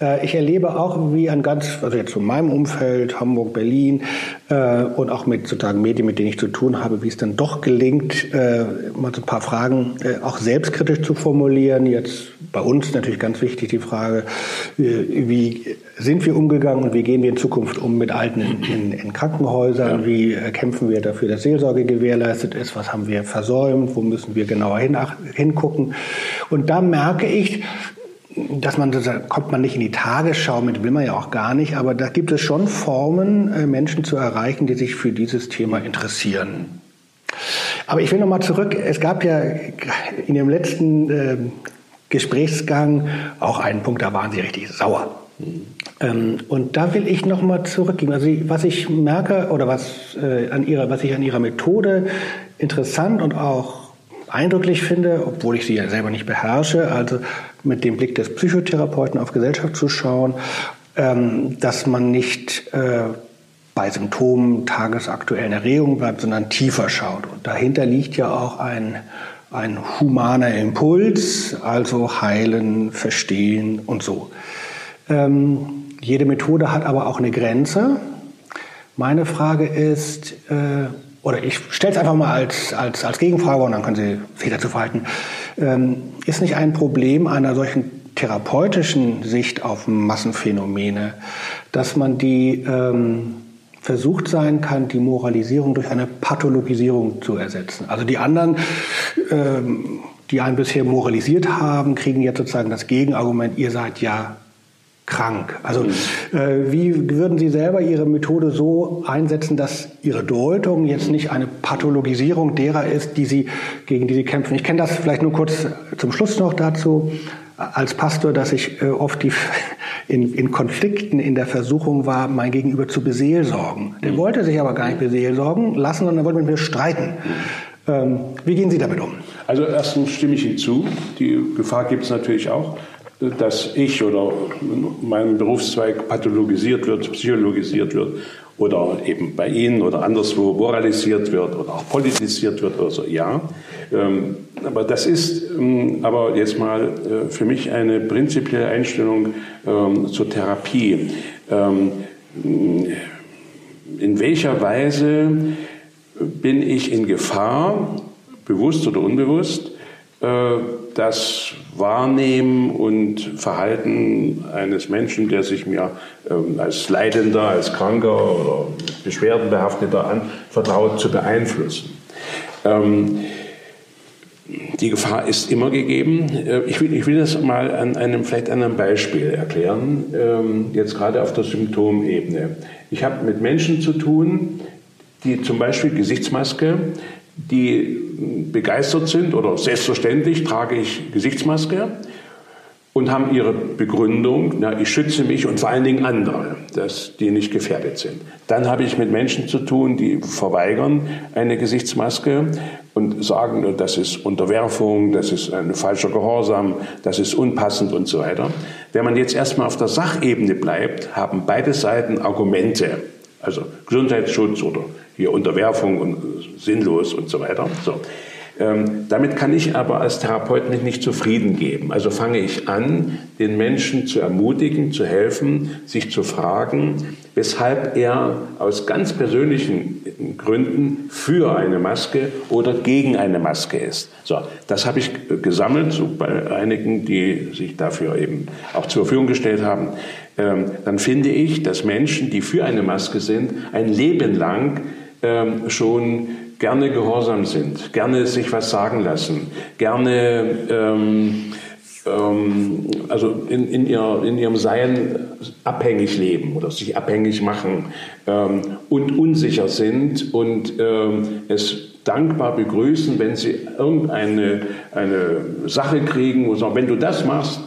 Äh, ich erlebe auch, wie ein ganz, also jetzt in meinem Umfeld, Hamburg, Berlin äh, und auch mit sozusagen Medien, mit denen ich zu tun habe, wie es dann doch gelingt, äh, mal so ein paar Fragen äh, auch selbstkritisch zu formulieren. Jetzt bei uns natürlich ganz wichtig die Frage, äh, wie sind wir umgegangen und wie gehen wir in Zukunft um mit Alten in, in, in Krankenhäusern? Wie äh, kämpfen wir dafür, dass Seelsorge gewährleistet ist? Was haben wir versäumt? Wo müssen wir genauer hin, hingucken? Und da merke ich, dass man, da kommt man nicht in die Tagesschau mit, will man ja auch gar nicht, aber da gibt es schon Formen, äh, Menschen zu erreichen, die sich für dieses Thema interessieren. Aber ich will nochmal zurück. Es gab ja in dem letzten äh, Gesprächsgang auch einen Punkt, da waren Sie richtig sauer. Ähm, und da will ich nochmal zurückgehen. Also was ich merke oder was, äh, an ihrer, was ich an Ihrer Methode interessant und auch eindrücklich finde, obwohl ich sie ja selber nicht beherrsche, also mit dem Blick des Psychotherapeuten auf Gesellschaft zu schauen, ähm, dass man nicht äh, bei Symptomen tagesaktuellen Erregungen bleibt, sondern tiefer schaut. Und dahinter liegt ja auch ein, ein humaner Impuls, also heilen, verstehen und so. Ähm, jede Methode hat aber auch eine Grenze. Meine Frage ist, äh, oder ich stelle es einfach mal als, als, als Gegenfrage und dann können Sie sich dazu verhalten. Ähm, ist nicht ein Problem einer solchen therapeutischen Sicht auf Massenphänomene, dass man die ähm, versucht sein kann, die Moralisierung durch eine Pathologisierung zu ersetzen. Also die anderen, ähm, die einen bisher moralisiert haben, kriegen jetzt sozusagen das Gegenargument, ihr seid ja krank. Also mhm. äh, wie würden Sie selber Ihre Methode so einsetzen, dass Ihre Deutung jetzt nicht eine Pathologisierung derer ist, die Sie, gegen die Sie kämpfen? Ich kenne das vielleicht nur kurz zum Schluss noch dazu als Pastor, dass ich äh, oft die in, in Konflikten in der Versuchung war, mein Gegenüber zu beseelsorgen. Der mhm. wollte sich aber gar nicht beseelsorgen lassen, sondern wollte mit mir streiten. Ähm, wie gehen Sie damit um? Also erstens stimme ich hinzu. Die Gefahr gibt es natürlich auch. Dass ich oder mein Berufszweig pathologisiert wird, psychologisiert wird oder eben bei Ihnen oder anderswo moralisiert wird oder auch politisiert wird oder so, ja. Ähm, aber das ist ähm, aber jetzt mal äh, für mich eine prinzipielle Einstellung ähm, zur Therapie. In welcher Weise bin ich in Gefahr, bewusst oder unbewusst, äh, das Wahrnehmen und Verhalten eines Menschen, der sich mir ähm, als Leidender, als Kranker oder Beschwerdenbehafteter anvertraut, zu beeinflussen. Ähm, die Gefahr ist immer gegeben. Äh, ich will, ich will das mal an einem, vielleicht an einem Beispiel erklären, ähm, jetzt gerade auf der Symptomebene. Ich habe mit Menschen zu tun, die zum Beispiel Gesichtsmaske die begeistert sind oder selbstverständlich trage ich Gesichtsmaske und haben ihre Begründung, na, ich schütze mich und vor allen Dingen andere, dass die nicht gefährdet sind. Dann habe ich mit Menschen zu tun, die verweigern eine Gesichtsmaske und sagen, das ist Unterwerfung, das ist ein falscher Gehorsam, das ist unpassend und so weiter. Wenn man jetzt erstmal auf der Sachebene bleibt, haben beide Seiten Argumente, also Gesundheitsschutz oder hier Unterwerfung und sinnlos und so weiter. So. Ähm, damit kann ich aber als Therapeut mich nicht zufrieden geben. Also fange ich an, den Menschen zu ermutigen, zu helfen, sich zu fragen, weshalb er aus ganz persönlichen Gründen für eine Maske oder gegen eine Maske ist. So, das habe ich gesammelt so bei einigen, die sich dafür eben auch zur Verfügung gestellt haben. Ähm, dann finde ich, dass Menschen, die für eine Maske sind, ein Leben lang ähm, schon gerne gehorsam sind, gerne sich was sagen lassen, gerne ähm, ähm, also in, in, ihr, in ihrem Sein abhängig leben oder sich abhängig machen ähm, und unsicher sind und ähm, es dankbar begrüßen, wenn sie irgendeine eine Sache kriegen, wo sie sagen, wenn du das machst,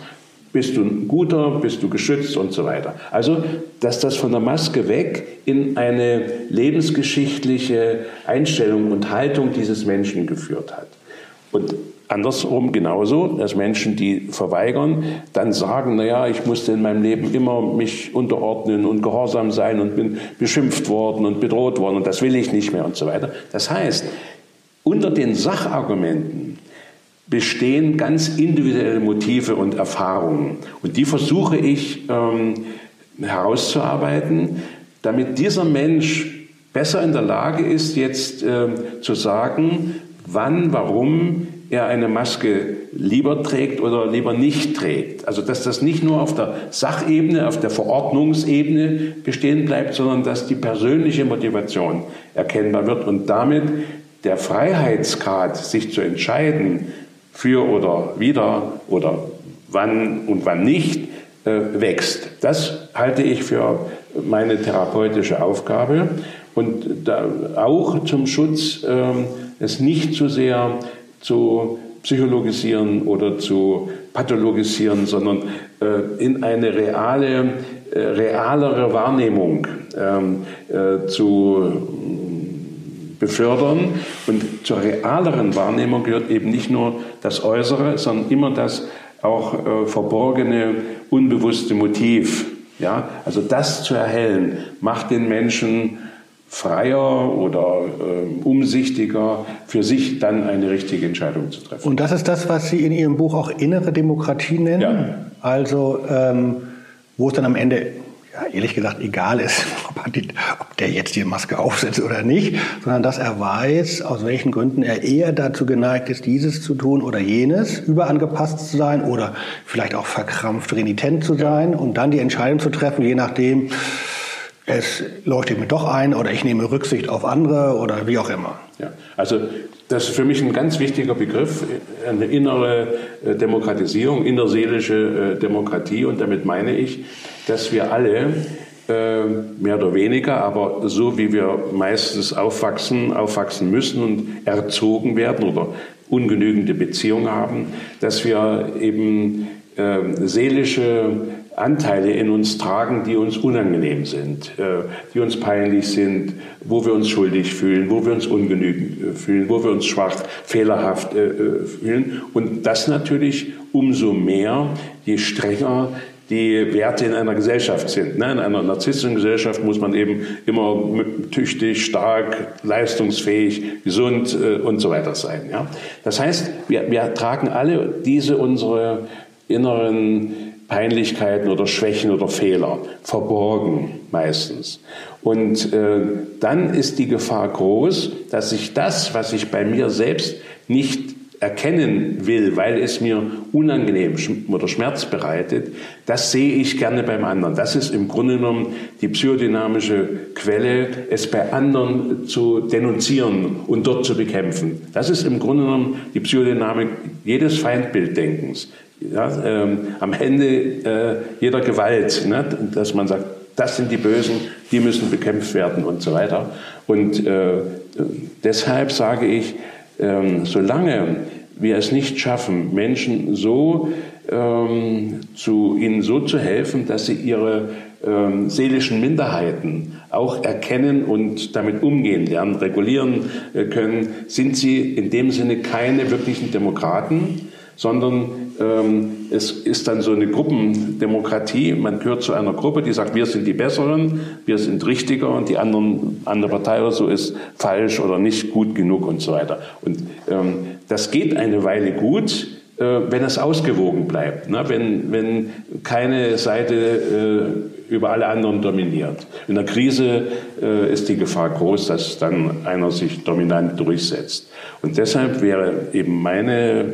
bist du ein guter, bist du geschützt und so weiter. Also, dass das von der Maske weg in eine lebensgeschichtliche Einstellung und Haltung dieses Menschen geführt hat. Und andersrum genauso, dass Menschen, die verweigern, dann sagen, naja, ich musste in meinem Leben immer mich unterordnen und gehorsam sein und bin beschimpft worden und bedroht worden und das will ich nicht mehr und so weiter. Das heißt, unter den Sachargumenten bestehen ganz individuelle Motive und Erfahrungen. Und die versuche ich ähm, herauszuarbeiten, damit dieser Mensch besser in der Lage ist, jetzt äh, zu sagen, wann, warum er eine Maske lieber trägt oder lieber nicht trägt. Also dass das nicht nur auf der Sachebene, auf der Verordnungsebene bestehen bleibt, sondern dass die persönliche Motivation erkennbar wird und damit der Freiheitsgrad, sich zu entscheiden, für oder wieder oder wann und wann nicht äh, wächst. Das halte ich für meine therapeutische Aufgabe und da auch zum Schutz äh, es nicht zu sehr zu psychologisieren oder zu pathologisieren, sondern äh, in eine reale, äh, realere Wahrnehmung ähm, äh, zu befördern. Und zur realeren Wahrnehmung gehört eben nicht nur das Äußere, sondern immer das auch äh, verborgene, unbewusste Motiv. Ja, also das zu erhellen, macht den Menschen freier oder äh, umsichtiger, für sich dann eine richtige Entscheidung zu treffen. Und das ist das, was Sie in Ihrem Buch auch innere Demokratie nennen? Ja. Also, ähm, wo es dann am Ende ja, ehrlich gesagt egal ist, ob, die, ob, der jetzt die Maske aufsetzt oder nicht, sondern dass er weiß, aus welchen Gründen er eher dazu geneigt ist, dieses zu tun oder jenes, überangepasst zu sein oder vielleicht auch verkrampft renitent zu sein und dann die Entscheidung zu treffen, je nachdem, es leuchtet mir doch ein oder ich nehme Rücksicht auf andere oder wie auch immer. Ja, also das ist für mich ein ganz wichtiger Begriff, eine innere äh, Demokratisierung, innerseelische äh, Demokratie. Und damit meine ich, dass wir alle äh, mehr oder weniger, aber so wie wir meistens aufwachsen, aufwachsen müssen und erzogen werden oder ungenügende Beziehungen haben, dass wir eben seelische Anteile in uns tragen, die uns unangenehm sind, äh, die uns peinlich sind, wo wir uns schuldig fühlen, wo wir uns ungenügend äh, fühlen, wo wir uns schwach, fehlerhaft fühlen. Und das natürlich umso mehr, je strenger die Werte in einer Gesellschaft sind. Ne? In einer narzisstischen Gesellschaft muss man eben immer tüchtig, stark, leistungsfähig, gesund äh, und so weiter sein. Das heißt, wir, wir tragen alle diese unsere inneren Peinlichkeiten oder Schwächen oder Fehler verborgen meistens. Und äh, dann ist die Gefahr groß, dass sich das, was ich bei mir selbst nicht erkennen will, weil es mir unangenehm oder Schmerz bereitet, das sehe ich gerne beim anderen. Das ist im Grunde genommen die psychodynamische Quelle, es bei anderen zu denunzieren und dort zu bekämpfen. Das ist im Grunde genommen die Psychodynamik jedes Feindbilddenkens. Ja, ähm, am Ende äh, jeder Gewalt, ne, dass man sagt, das sind die Bösen, die müssen bekämpft werden und so weiter. Und äh, deshalb sage ich, ähm, solange wir es nicht schaffen, Menschen so ähm, zu ihnen so zu helfen, dass sie ihre ähm, seelischen Minderheiten auch erkennen und damit umgehen lernen, regulieren äh, können, sind sie in dem Sinne keine wirklichen Demokraten, sondern ähm, es ist dann so eine Gruppendemokratie. Man gehört zu einer Gruppe, die sagt, wir sind die Besseren, wir sind richtiger und die anderen, andere Partei oder so ist falsch oder nicht gut genug und so weiter. Und ähm, das geht eine Weile gut, äh, wenn es ausgewogen bleibt, ne? wenn, wenn keine Seite äh, über alle anderen dominiert. In der Krise äh, ist die Gefahr groß, dass dann einer sich dominant durchsetzt. Und deshalb wäre eben meine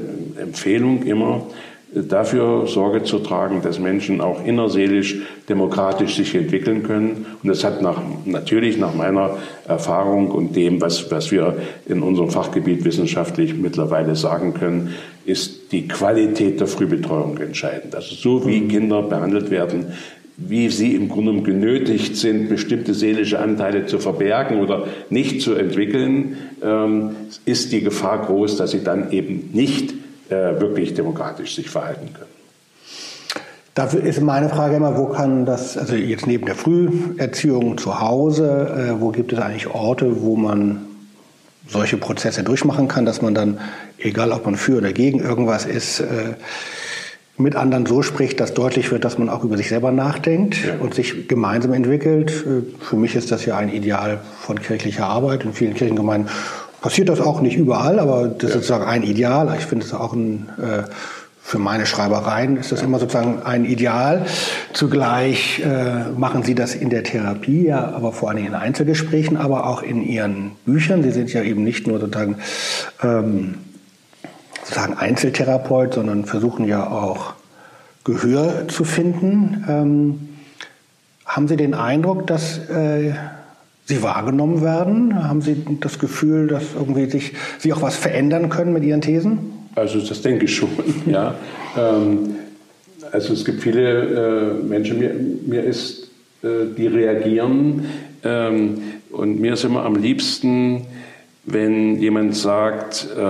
Empfehlung immer, dafür Sorge zu tragen, dass Menschen auch innerseelisch demokratisch sich entwickeln können. Und das hat nach, natürlich nach meiner Erfahrung und dem, was, was wir in unserem Fachgebiet wissenschaftlich mittlerweile sagen können, ist die Qualität der Frühbetreuung entscheidend. Also so wie Kinder behandelt werden, wie sie im Grunde genötigt sind, bestimmte seelische Anteile zu verbergen oder nicht zu entwickeln, ähm, ist die Gefahr groß, dass sie dann eben nicht wirklich demokratisch sich verhalten können. Dafür ist meine Frage immer, wo kann das, also jetzt neben der Früherziehung zu Hause, äh, wo gibt es eigentlich Orte, wo man solche Prozesse durchmachen kann, dass man dann, egal ob man für oder gegen irgendwas ist, äh, mit anderen so spricht, dass deutlich wird, dass man auch über sich selber nachdenkt ja. und sich gemeinsam entwickelt. Äh, für mich ist das ja ein Ideal von kirchlicher Arbeit. In vielen Kirchengemeinden passiert das auch nicht überall, aber das ja. ist sozusagen ein Ideal. Ich finde es auch ein, äh, für meine Schreibereien ist das immer sozusagen ein Ideal. Zugleich äh, machen Sie das in der Therapie, ja, aber vor allem in Einzelgesprächen, aber auch in Ihren Büchern. Sie sind ja eben nicht nur sozusagen ähm, sozusagen Einzeltherapeut, sondern versuchen ja auch Gehör zu finden. Ähm, haben Sie den Eindruck, dass äh, Sie wahrgenommen werden? Haben Sie das Gefühl, dass irgendwie sich, Sie auch was verändern können mit Ihren Thesen? Also das denke ich schon, ja. Ähm, also es gibt viele äh, Menschen, mir, mir ist, äh, die reagieren ähm, und mir ist immer am liebsten, wenn jemand sagt, äh,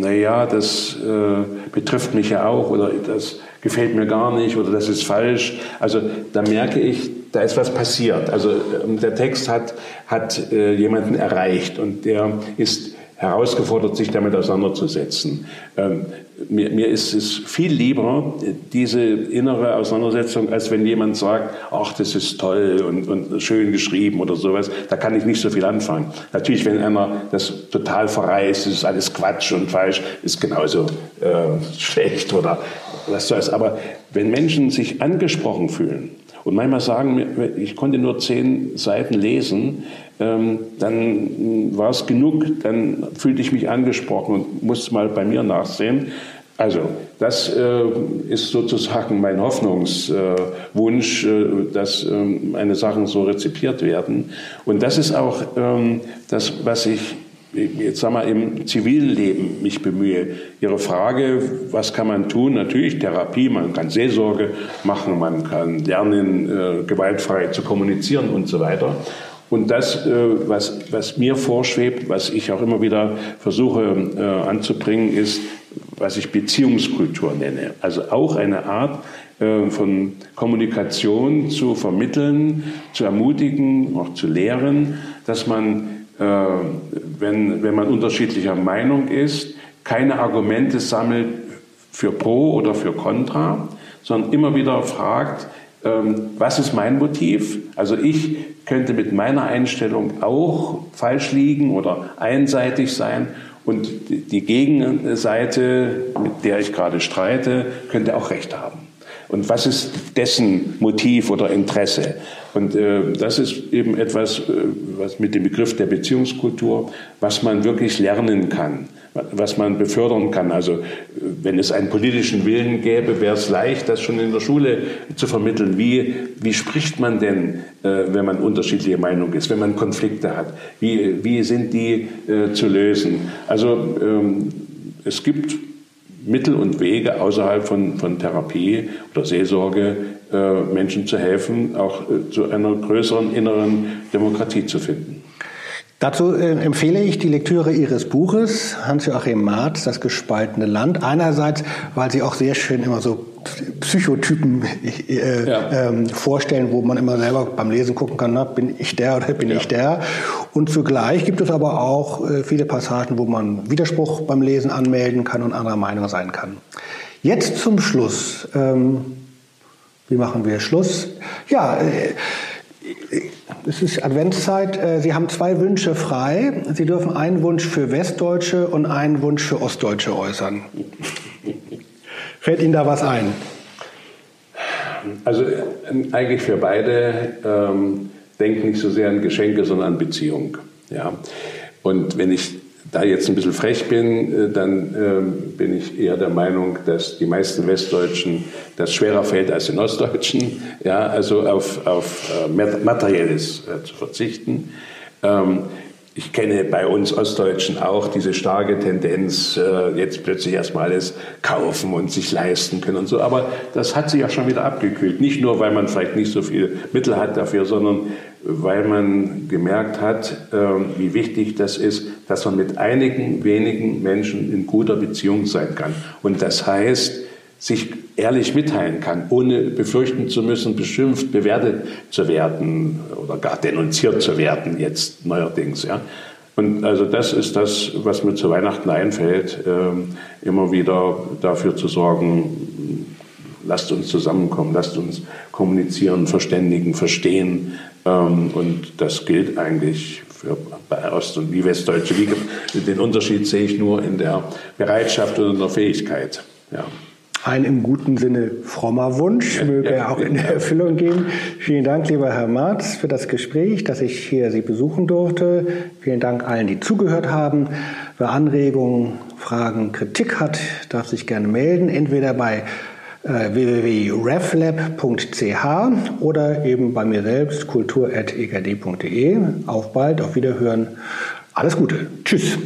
naja, das äh, betrifft mich ja auch oder das gefällt mir gar nicht oder das ist falsch. Also da merke ich, da ist was passiert. Also ähm, der Text hat, hat äh, jemanden erreicht und der ist herausgefordert, sich damit auseinanderzusetzen. Ähm, mir, mir ist es viel lieber, diese innere Auseinandersetzung, als wenn jemand sagt, ach, das ist toll und, und schön geschrieben oder sowas. Da kann ich nicht so viel anfangen. Natürlich, wenn einer das total verreißt, das ist alles Quatsch und falsch, ist genauso äh, schlecht oder was soll's. Aber wenn Menschen sich angesprochen fühlen, und manchmal sagen, ich konnte nur zehn Seiten lesen, ähm, dann war es genug, dann fühlte ich mich angesprochen und musste mal bei mir nachsehen. Also, das äh, ist sozusagen mein Hoffnungswunsch, äh, dass äh, meine Sachen so rezipiert werden. Und das ist auch ähm, das, was ich jetzt sag mal, im zivilen Leben mich bemühe. Ihre Frage, was kann man tun? Natürlich Therapie, man kann Seelsorge machen, man kann lernen, äh, gewaltfrei zu kommunizieren und so weiter. Und das, äh, was, was mir vorschwebt, was ich auch immer wieder versuche äh, anzubringen, ist, was ich Beziehungskultur nenne. Also auch eine Art äh, von Kommunikation zu vermitteln, zu ermutigen, auch zu lehren, dass man, äh, wenn, wenn man unterschiedlicher Meinung ist, keine Argumente sammelt für Pro oder für Contra, sondern immer wieder fragt, ähm, was ist mein Motiv? Also ich könnte mit meiner Einstellung auch falsch liegen oder einseitig sein und die Gegenseite, mit der ich gerade streite, könnte auch recht haben. Und was ist dessen Motiv oder Interesse? Und äh, das ist eben etwas, äh, was mit dem Begriff der Beziehungskultur, was man wirklich lernen kann was man befördern kann. Also wenn es einen politischen Willen gäbe, wäre es leicht, das schon in der Schule zu vermitteln. Wie, wie spricht man denn, äh, wenn man unterschiedliche Meinungen ist, wenn man Konflikte hat? Wie, wie sind die äh, zu lösen? Also ähm, es gibt Mittel und Wege außerhalb von, von Therapie oder Seelsorge, äh, Menschen zu helfen, auch zu einer größeren inneren Demokratie zu finden. Dazu äh, empfehle ich die Lektüre Ihres Buches, Hans-Joachim Marz, Das gespaltene Land. Einerseits, weil Sie auch sehr schön immer so Psychotypen äh, ja. ähm, vorstellen, wo man immer selber beim Lesen gucken kann, na, bin ich der oder bin ja. ich der. Und zugleich gibt es aber auch äh, viele Passagen, wo man Widerspruch beim Lesen anmelden kann und anderer Meinung sein kann. Jetzt zum Schluss. Ähm, wie machen wir Schluss? Ja, äh, es ist Adventszeit. Äh, Sie haben zwei Wünsche frei. Sie dürfen einen Wunsch für Westdeutsche und einen Wunsch für Ostdeutsche äußern. Fällt Ihnen da was ein? Also äh, eigentlich für beide ähm, denken nicht so sehr an Geschenke, sondern an Beziehung. Ja. Und wenn ich da jetzt ein bisschen frech bin, äh, dann ähm, bin ich eher der Meinung, dass die meisten Westdeutschen das schwerer fällt als den Ostdeutschen, ja, also auf, auf äh, Materielles äh, zu verzichten. Ähm, ich kenne bei uns Ostdeutschen auch diese starke Tendenz, jetzt plötzlich erstmal alles kaufen und sich leisten können und so. Aber das hat sich ja schon wieder abgekühlt. Nicht nur, weil man vielleicht nicht so viel Mittel hat dafür, sondern weil man gemerkt hat, äh, wie wichtig das ist, dass man mit einigen wenigen Menschen in guter Beziehung sein kann. Und das heißt, sich ehrlich mitteilen kann, ohne befürchten zu müssen, beschimpft, bewertet zu werden oder gar denunziert zu werden, jetzt neuerdings. Ja. Und also das ist das, was mir zu Weihnachten einfällt, äh, immer wieder dafür zu sorgen, lasst uns zusammenkommen, lasst uns kommunizieren, verständigen, verstehen. Ähm, und das gilt eigentlich für bei Ost- und wie Westdeutsche. Den Unterschied sehe ich nur in der Bereitschaft und in der Fähigkeit. Ja. Ein im guten Sinne frommer Wunsch möge er auch in Erfüllung gehen. Vielen Dank, lieber Herr Marz, für das Gespräch, dass ich hier Sie besuchen durfte. Vielen Dank allen, die zugehört haben. Wer Anregungen, Fragen, Kritik hat, darf sich gerne melden, entweder bei www.reflab.ch oder eben bei mir selbst kultur.egd.de. Auf bald, auf Wiederhören. Alles Gute. Tschüss.